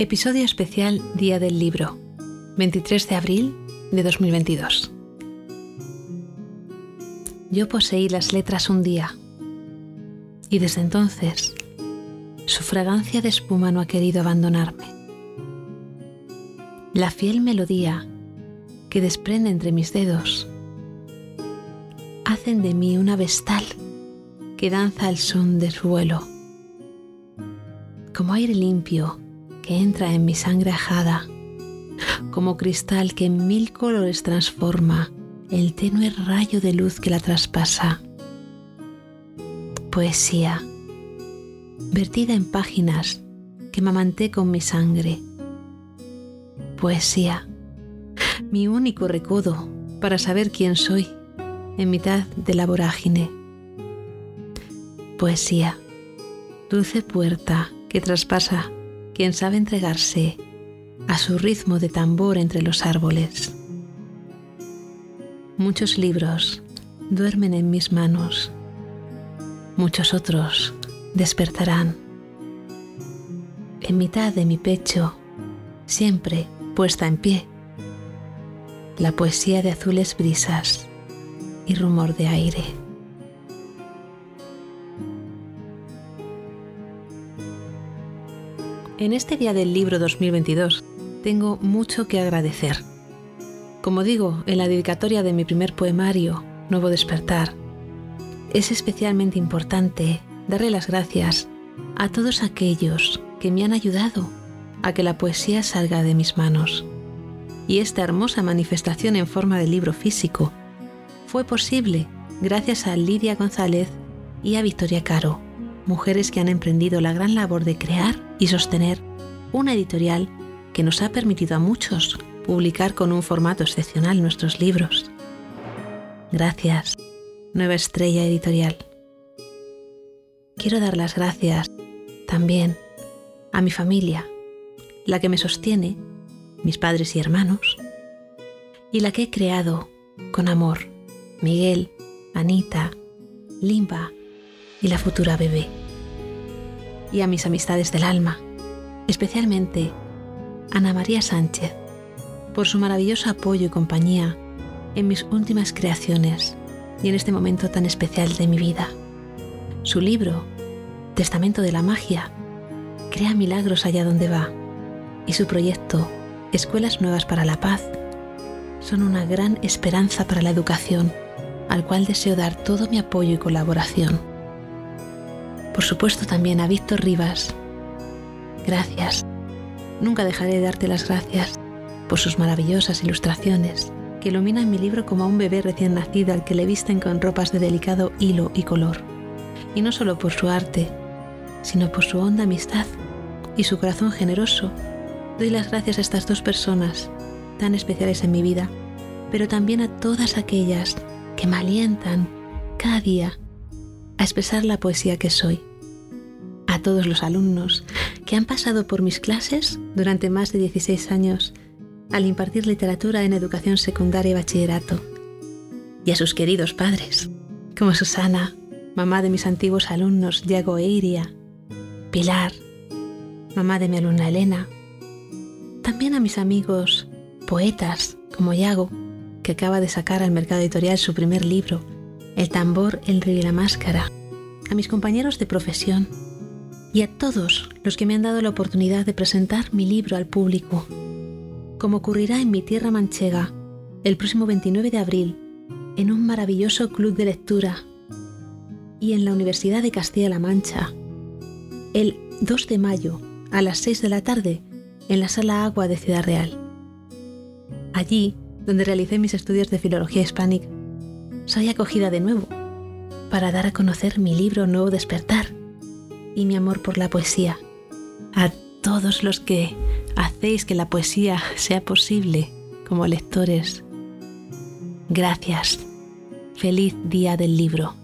Episodio especial Día del Libro, 23 de abril de 2022. Yo poseí las letras un día y desde entonces su fragancia de espuma no ha querido abandonarme. La fiel melodía que desprende entre mis dedos hacen de mí una vestal que danza al son de su vuelo. Como aire limpio que entra en mi sangre ajada, como cristal que en mil colores transforma el tenue rayo de luz que la traspasa. Poesía, vertida en páginas que mamanté con mi sangre. Poesía, mi único recodo para saber quién soy en mitad de la vorágine. Poesía, dulce puerta que traspasa quien sabe entregarse a su ritmo de tambor entre los árboles. Muchos libros duermen en mis manos, muchos otros despertarán. En mitad de mi pecho, siempre puesta en pie, la poesía de azules brisas y rumor de aire. En este Día del Libro 2022 tengo mucho que agradecer. Como digo en la dedicatoria de mi primer poemario, Nuevo Despertar, es especialmente importante darle las gracias a todos aquellos que me han ayudado a que la poesía salga de mis manos. Y esta hermosa manifestación en forma de libro físico fue posible gracias a Lidia González y a Victoria Caro mujeres que han emprendido la gran labor de crear y sostener una editorial que nos ha permitido a muchos publicar con un formato excepcional nuestros libros. Gracias, Nueva Estrella Editorial. Quiero dar las gracias también a mi familia, la que me sostiene, mis padres y hermanos, y la que he creado con amor, Miguel, Anita, Limba y la futura bebé y a mis amistades del alma, especialmente Ana María Sánchez, por su maravilloso apoyo y compañía en mis últimas creaciones y en este momento tan especial de mi vida. Su libro, Testamento de la Magia, crea milagros allá donde va, y su proyecto, Escuelas Nuevas para la Paz, son una gran esperanza para la educación, al cual deseo dar todo mi apoyo y colaboración por supuesto también a Víctor Rivas. Gracias. Nunca dejaré de darte las gracias por sus maravillosas ilustraciones que iluminan mi libro como a un bebé recién nacido al que le visten con ropas de delicado hilo y color. Y no solo por su arte, sino por su honda amistad y su corazón generoso. Doy las gracias a estas dos personas tan especiales en mi vida, pero también a todas aquellas que me alientan cada día a expresar la poesía que soy a todos los alumnos que han pasado por mis clases durante más de 16 años al impartir literatura en educación secundaria y bachillerato, y a sus queridos padres, como Susana, mamá de mis antiguos alumnos Yago e Iria, Pilar, mamá de mi alumna Elena, también a mis amigos poetas como Yago, que acaba de sacar al mercado editorial su primer libro, El tambor, el río y la máscara, a mis compañeros de profesión, y a todos los que me han dado la oportunidad de presentar mi libro al público, como ocurrirá en mi tierra manchega el próximo 29 de abril en un maravilloso club de lectura y en la Universidad de Castilla-La Mancha el 2 de mayo a las 6 de la tarde en la Sala Agua de Ciudad Real. Allí, donde realicé mis estudios de filología hispánica, soy acogida de nuevo para dar a conocer mi libro Nuevo Despertar y mi amor por la poesía. A todos los que hacéis que la poesía sea posible como lectores. Gracias. Feliz día del libro.